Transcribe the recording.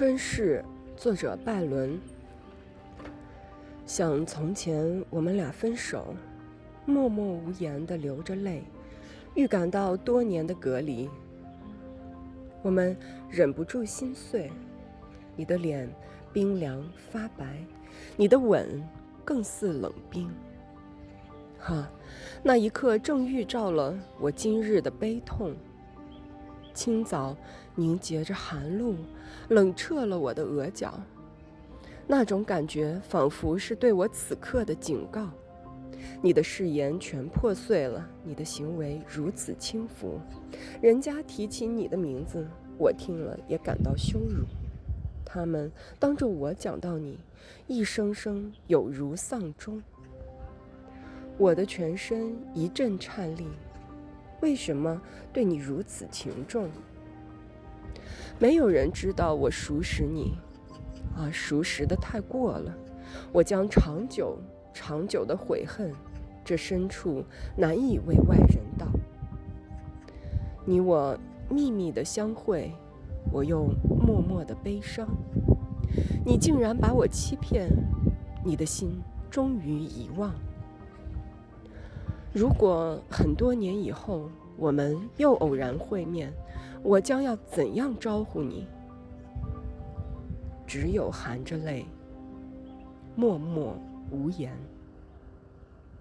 春逝，作者拜伦。想从前我们俩分手，默默无言的流着泪，预感到多年的隔离。我们忍不住心碎，你的脸冰凉发白，你的吻更似冷冰。哈，那一刻正预兆了我今日的悲痛。清早凝结着寒露，冷彻了我的额角。那种感觉仿佛是对我此刻的警告。你的誓言全破碎了，你的行为如此轻浮。人家提起你的名字，我听了也感到羞辱。他们当着我讲到你，一声声有如丧钟。我的全身一阵颤栗。为什么对你如此情重？没有人知道我熟识你，啊，熟识的太过了。我将长久、长久的悔恨，这深处难以为外人道。你我秘密的相会，我又默默的悲伤。你竟然把我欺骗，你的心终于遗忘。如果很多年以后我们又偶然会面，我将要怎样招呼你？只有含着泪，默默无言。